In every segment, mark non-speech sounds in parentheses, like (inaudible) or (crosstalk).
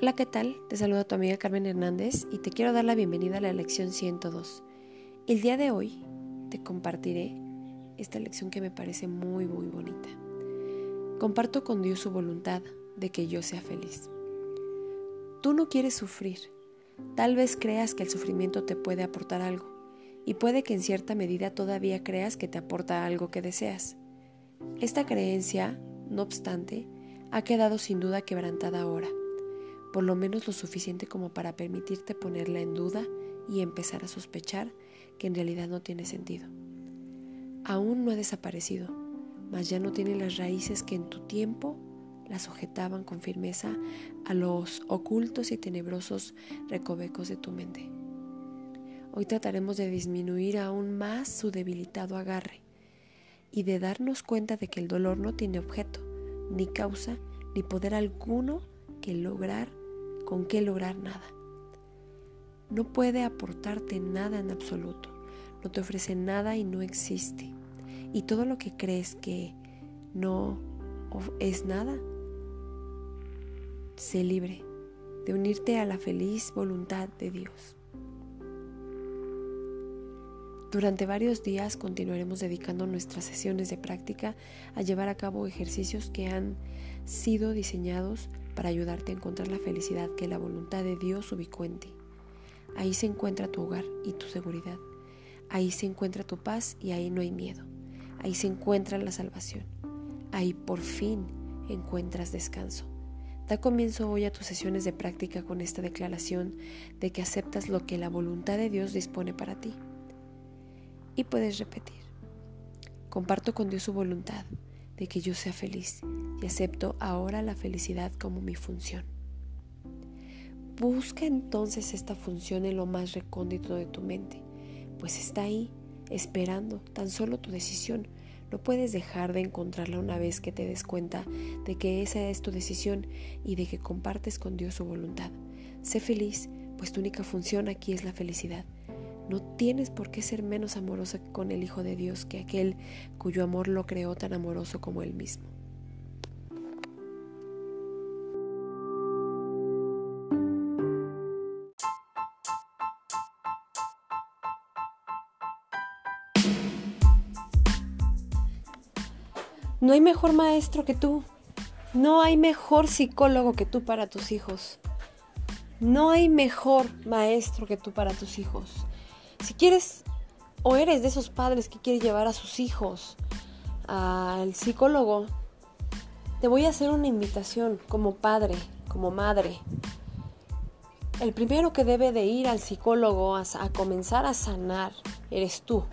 Hola, ¿qué tal? Te saluda tu amiga Carmen Hernández y te quiero dar la bienvenida a la lección 102. El día de hoy te compartiré esta lección que me parece muy, muy bonita. Comparto con Dios su voluntad de que yo sea feliz. Tú no quieres sufrir. Tal vez creas que el sufrimiento te puede aportar algo y puede que en cierta medida todavía creas que te aporta algo que deseas. Esta creencia, no obstante, ha quedado sin duda quebrantada ahora por lo menos lo suficiente como para permitirte ponerla en duda y empezar a sospechar que en realidad no tiene sentido. Aún no ha desaparecido, mas ya no tiene las raíces que en tu tiempo la sujetaban con firmeza a los ocultos y tenebrosos recovecos de tu mente. Hoy trataremos de disminuir aún más su debilitado agarre y de darnos cuenta de que el dolor no tiene objeto, ni causa, ni poder alguno que lograr con qué lograr nada. No puede aportarte nada en absoluto, no te ofrece nada y no existe. Y todo lo que crees que no es nada, sé libre de unirte a la feliz voluntad de Dios. Durante varios días continuaremos dedicando nuestras sesiones de práctica a llevar a cabo ejercicios que han sido diseñados para ayudarte a encontrar la felicidad que la voluntad de Dios ubicó en ti. Ahí se encuentra tu hogar y tu seguridad. Ahí se encuentra tu paz y ahí no hay miedo. Ahí se encuentra la salvación. Ahí por fin encuentras descanso. Da comienzo hoy a tus sesiones de práctica con esta declaración de que aceptas lo que la voluntad de Dios dispone para ti. Y puedes repetir. Comparto con Dios su voluntad de que yo sea feliz y acepto ahora la felicidad como mi función. Busca entonces esta función en lo más recóndito de tu mente, pues está ahí, esperando tan solo tu decisión. No puedes dejar de encontrarla una vez que te des cuenta de que esa es tu decisión y de que compartes con Dios su voluntad. Sé feliz, pues tu única función aquí es la felicidad. No tienes por qué ser menos amorosa con el Hijo de Dios que aquel cuyo amor lo creó tan amoroso como Él mismo. No hay mejor maestro que tú. No hay mejor psicólogo que tú para tus hijos. No hay mejor maestro que tú para tus hijos. Si quieres o eres de esos padres que quieren llevar a sus hijos al psicólogo, te voy a hacer una invitación como padre, como madre. El primero que debe de ir al psicólogo a, a comenzar a sanar eres tú.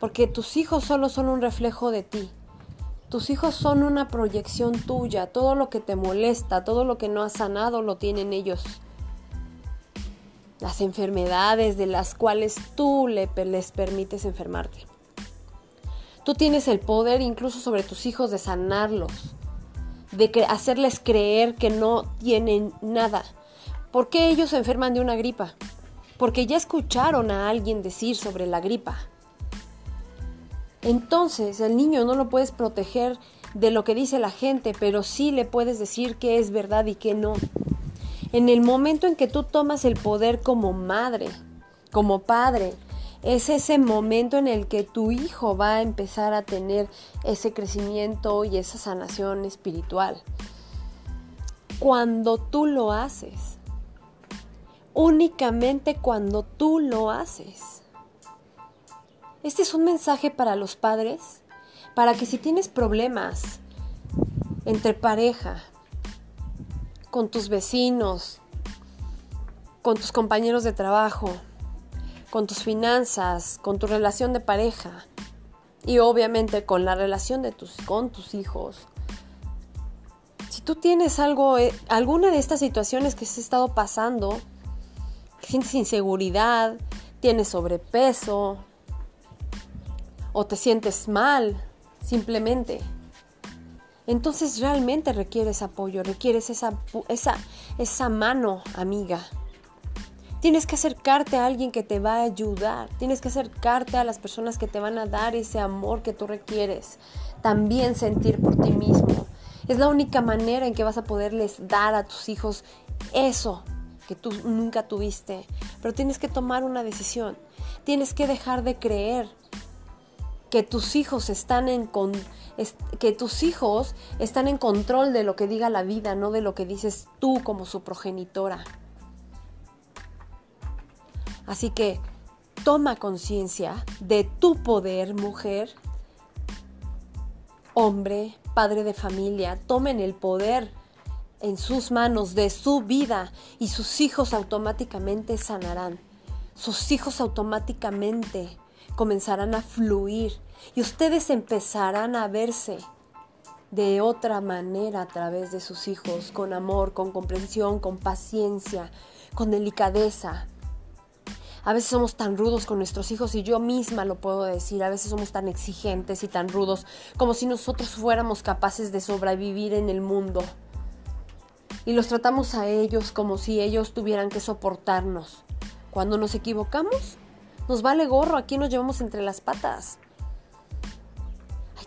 Porque tus hijos solo son un reflejo de ti. Tus hijos son una proyección tuya. Todo lo que te molesta, todo lo que no has sanado, lo tienen ellos las enfermedades de las cuales tú les permites enfermarte. Tú tienes el poder incluso sobre tus hijos de sanarlos, de hacerles creer que no tienen nada. ¿Por qué ellos se enferman de una gripa? Porque ya escucharon a alguien decir sobre la gripa. Entonces el niño no lo puedes proteger de lo que dice la gente, pero sí le puedes decir qué es verdad y qué no. En el momento en que tú tomas el poder como madre, como padre, es ese momento en el que tu hijo va a empezar a tener ese crecimiento y esa sanación espiritual. Cuando tú lo haces, únicamente cuando tú lo haces. Este es un mensaje para los padres, para que si tienes problemas entre pareja, con tus vecinos, con tus compañeros de trabajo, con tus finanzas, con tu relación de pareja y obviamente con la relación de tus, con tus hijos. Si tú tienes algo, eh, alguna de estas situaciones que has estado pasando, sientes inseguridad, tienes sobrepeso o te sientes mal, simplemente entonces realmente requieres apoyo, requieres esa, esa, esa mano amiga. Tienes que acercarte a alguien que te va a ayudar, tienes que acercarte a las personas que te van a dar ese amor que tú requieres, también sentir por ti mismo. Es la única manera en que vas a poderles dar a tus hijos eso que tú nunca tuviste. Pero tienes que tomar una decisión. Tienes que dejar de creer que tus hijos están en que tus hijos están en control de lo que diga la vida, no de lo que dices tú como su progenitora. Así que toma conciencia de tu poder, mujer, hombre, padre de familia, tomen el poder en sus manos de su vida y sus hijos automáticamente sanarán. Sus hijos automáticamente comenzarán a fluir y ustedes empezarán a verse de otra manera a través de sus hijos, con amor, con comprensión, con paciencia, con delicadeza. A veces somos tan rudos con nuestros hijos y yo misma lo puedo decir, a veces somos tan exigentes y tan rudos como si nosotros fuéramos capaces de sobrevivir en el mundo. Y los tratamos a ellos como si ellos tuvieran que soportarnos. Cuando nos equivocamos, nos vale gorro, aquí nos llevamos entre las patas.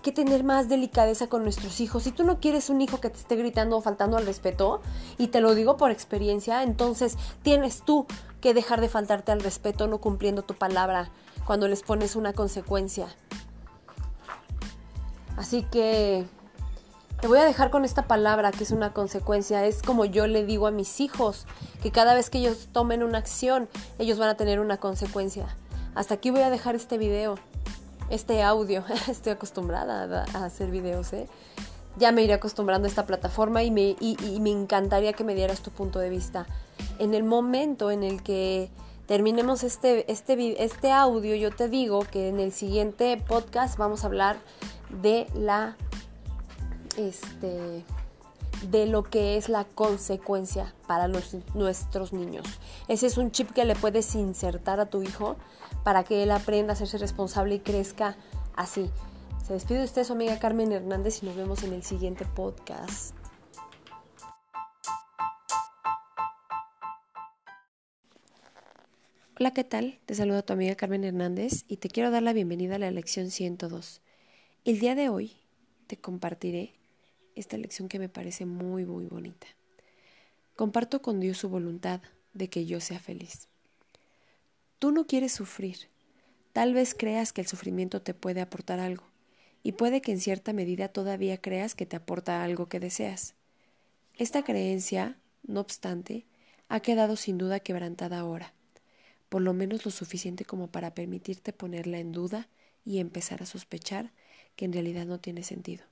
Que tener más delicadeza con nuestros hijos. Si tú no quieres un hijo que te esté gritando o faltando al respeto, y te lo digo por experiencia, entonces tienes tú que dejar de faltarte al respeto no cumpliendo tu palabra cuando les pones una consecuencia. Así que te voy a dejar con esta palabra que es una consecuencia. Es como yo le digo a mis hijos, que cada vez que ellos tomen una acción, ellos van a tener una consecuencia. Hasta aquí voy a dejar este video, este audio. (laughs) Estoy acostumbrada a hacer videos, ¿eh? Ya me iré acostumbrando a esta plataforma y me, y me encantaría que me dieras tu punto de vista en el momento en el que terminemos este, este, este audio, yo te digo que en el siguiente podcast vamos a hablar de la este de lo que es la consecuencia para nuestros niños. Ese es un chip que le puedes insertar a tu hijo para que él aprenda a hacerse responsable y crezca así. Se despide de usted su amiga Carmen Hernández y nos vemos en el siguiente podcast. Hola, ¿qué tal? Te saluda tu amiga Carmen Hernández y te quiero dar la bienvenida a la lección 102. El día de hoy te compartiré esta lección que me parece muy, muy bonita. Comparto con Dios su voluntad de que yo sea feliz. Tú no quieres sufrir. Tal vez creas que el sufrimiento te puede aportar algo, y puede que en cierta medida todavía creas que te aporta algo que deseas. Esta creencia, no obstante, ha quedado sin duda quebrantada ahora por lo menos lo suficiente como para permitirte ponerla en duda y empezar a sospechar que en realidad no tiene sentido.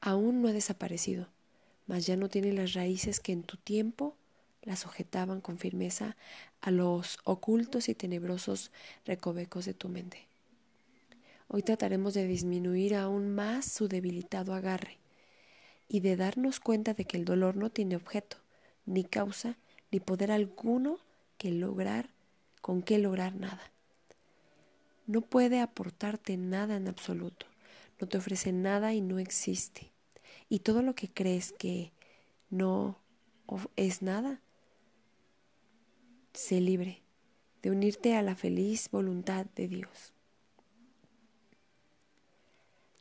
Aún no ha desaparecido, mas ya no tiene las raíces que en tu tiempo la sujetaban con firmeza a los ocultos y tenebrosos recovecos de tu mente. Hoy trataremos de disminuir aún más su debilitado agarre y de darnos cuenta de que el dolor no tiene objeto, ni causa, ni poder alguno que lograr con qué lograr nada. No puede aportarte nada en absoluto, no te ofrece nada y no existe. Y todo lo que crees que no es nada, sé libre de unirte a la feliz voluntad de Dios.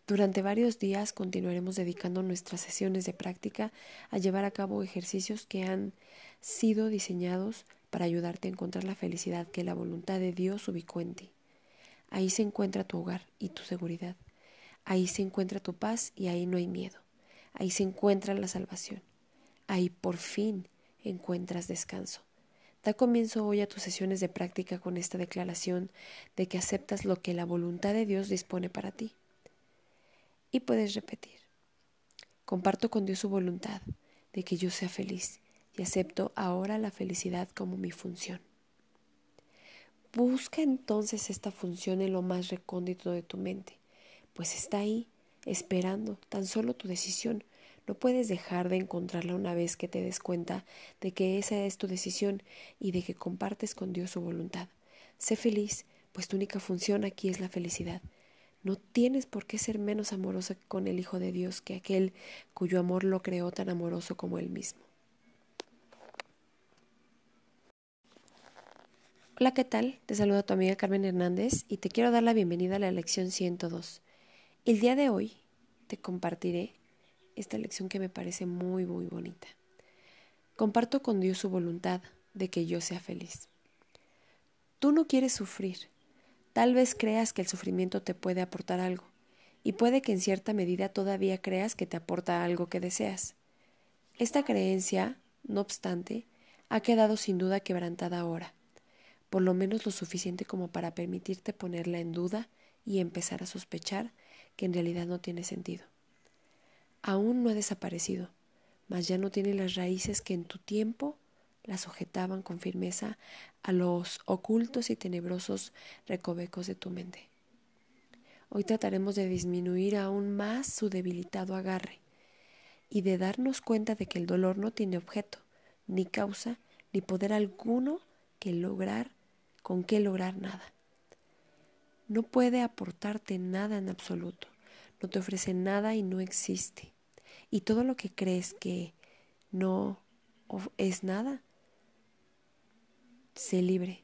Durante varios días continuaremos dedicando nuestras sesiones de práctica a llevar a cabo ejercicios que han sido diseñados para ayudarte a encontrar la felicidad que la voluntad de Dios ubicó en ti. Ahí se encuentra tu hogar y tu seguridad. Ahí se encuentra tu paz y ahí no hay miedo. Ahí se encuentra la salvación. Ahí por fin encuentras descanso. Da comienzo hoy a tus sesiones de práctica con esta declaración de que aceptas lo que la voluntad de Dios dispone para ti. Y puedes repetir. Comparto con Dios su voluntad de que yo sea feliz y acepto ahora la felicidad como mi función. Busca entonces esta función en lo más recóndito de tu mente, pues está ahí, esperando tan solo tu decisión. No puedes dejar de encontrarla una vez que te des cuenta de que esa es tu decisión y de que compartes con Dios su voluntad. Sé feliz, pues tu única función aquí es la felicidad. No tienes por qué ser menos amorosa con el Hijo de Dios que aquel cuyo amor lo creó tan amoroso como él mismo. Hola, ¿qué tal? Te saluda tu amiga Carmen Hernández y te quiero dar la bienvenida a la lección 102. El día de hoy te compartiré esta lección que me parece muy, muy bonita. Comparto con Dios su voluntad de que yo sea feliz. Tú no quieres sufrir. Tal vez creas que el sufrimiento te puede aportar algo, y puede que en cierta medida todavía creas que te aporta algo que deseas. Esta creencia, no obstante, ha quedado sin duda quebrantada ahora, por lo menos lo suficiente como para permitirte ponerla en duda y empezar a sospechar que en realidad no tiene sentido. Aún no ha desaparecido, mas ya no tiene las raíces que en tu tiempo la sujetaban con firmeza a los ocultos y tenebrosos recovecos de tu mente. Hoy trataremos de disminuir aún más su debilitado agarre y de darnos cuenta de que el dolor no tiene objeto, ni causa, ni poder alguno que lograr, con qué lograr nada. No puede aportarte nada en absoluto, no te ofrece nada y no existe. Y todo lo que crees que no es nada, sé libre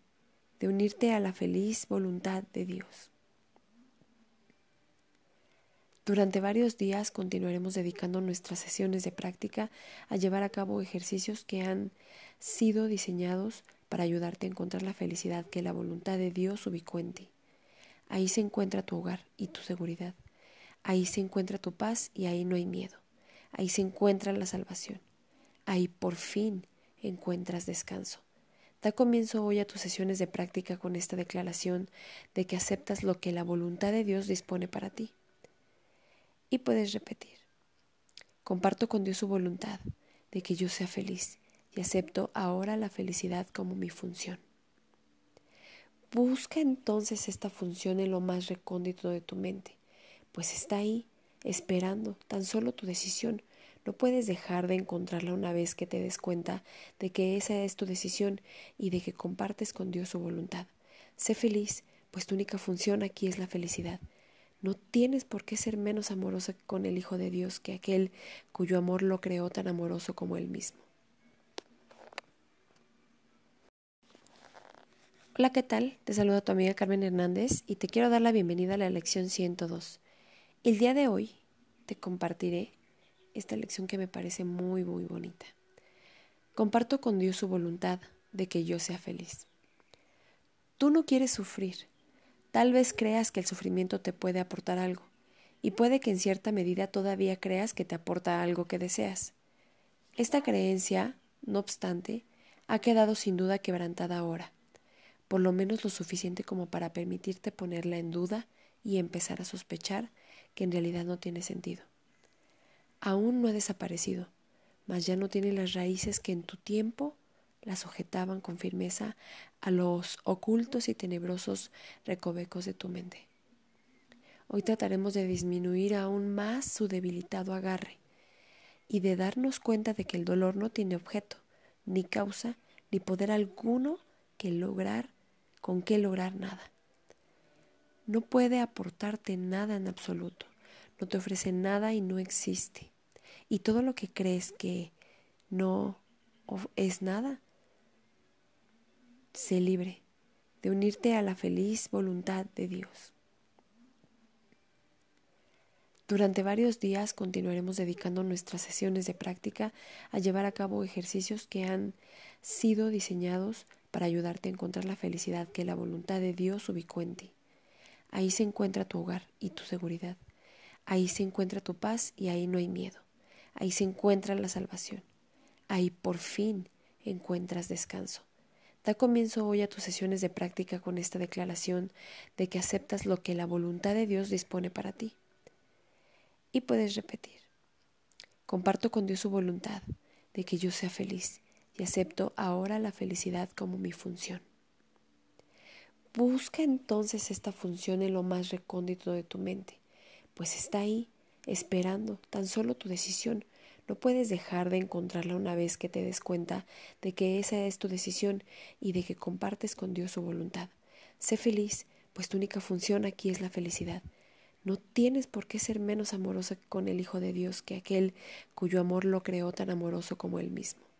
de unirte a la feliz voluntad de Dios. Durante varios días continuaremos dedicando nuestras sesiones de práctica a llevar a cabo ejercicios que han sido diseñados para ayudarte a encontrar la felicidad que la voluntad de Dios ubicó en ti. Ahí se encuentra tu hogar y tu seguridad. Ahí se encuentra tu paz y ahí no hay miedo. Ahí se encuentra la salvación. Ahí por fin encuentras descanso. Da comienzo hoy a tus sesiones de práctica con esta declaración de que aceptas lo que la voluntad de Dios dispone para ti y puedes repetir. Comparto con Dios su voluntad de que yo sea feliz y acepto ahora la felicidad como mi función. Busca entonces esta función en lo más recóndito de tu mente, pues está ahí, esperando tan solo tu decisión. No puedes dejar de encontrarla una vez que te des cuenta de que esa es tu decisión y de que compartes con Dios su voluntad. Sé feliz, pues tu única función aquí es la felicidad. No tienes por qué ser menos amorosa con el Hijo de Dios que aquel cuyo amor lo creó tan amoroso como él mismo. Hola, ¿qué tal? Te saluda tu amiga Carmen Hernández y te quiero dar la bienvenida a la lección 102. El día de hoy te compartiré esta lección que me parece muy, muy bonita. Comparto con Dios su voluntad de que yo sea feliz. Tú no quieres sufrir Tal vez creas que el sufrimiento te puede aportar algo, y puede que en cierta medida todavía creas que te aporta algo que deseas. Esta creencia, no obstante, ha quedado sin duda quebrantada ahora, por lo menos lo suficiente como para permitirte ponerla en duda y empezar a sospechar que en realidad no tiene sentido. Aún no ha desaparecido, mas ya no tiene las raíces que en tu tiempo la sujetaban con firmeza a los ocultos y tenebrosos recovecos de tu mente. Hoy trataremos de disminuir aún más su debilitado agarre y de darnos cuenta de que el dolor no tiene objeto, ni causa, ni poder alguno que lograr, con qué lograr nada. No puede aportarte nada en absoluto, no te ofrece nada y no existe. Y todo lo que crees que no es nada, sé libre de unirte a la feliz voluntad de Dios. Durante varios días continuaremos dedicando nuestras sesiones de práctica a llevar a cabo ejercicios que han sido diseñados para ayudarte a encontrar la felicidad que la voluntad de Dios ubicó en ti. Ahí se encuentra tu hogar y tu seguridad. Ahí se encuentra tu paz y ahí no hay miedo. Ahí se encuentra la salvación. Ahí por fin encuentras descanso. Da comienzo hoy a tus sesiones de práctica con esta declaración de que aceptas lo que la voluntad de Dios dispone para ti. Y puedes repetir. Comparto con Dios su voluntad de que yo sea feliz y acepto ahora la felicidad como mi función. Busca entonces esta función en lo más recóndito de tu mente, pues está ahí, esperando tan solo tu decisión no puedes dejar de encontrarla una vez que te des cuenta de que esa es tu decisión y de que compartes con Dios su voluntad. Sé feliz, pues tu única función aquí es la felicidad. No tienes por qué ser menos amorosa con el Hijo de Dios que aquel cuyo amor lo creó tan amoroso como él mismo.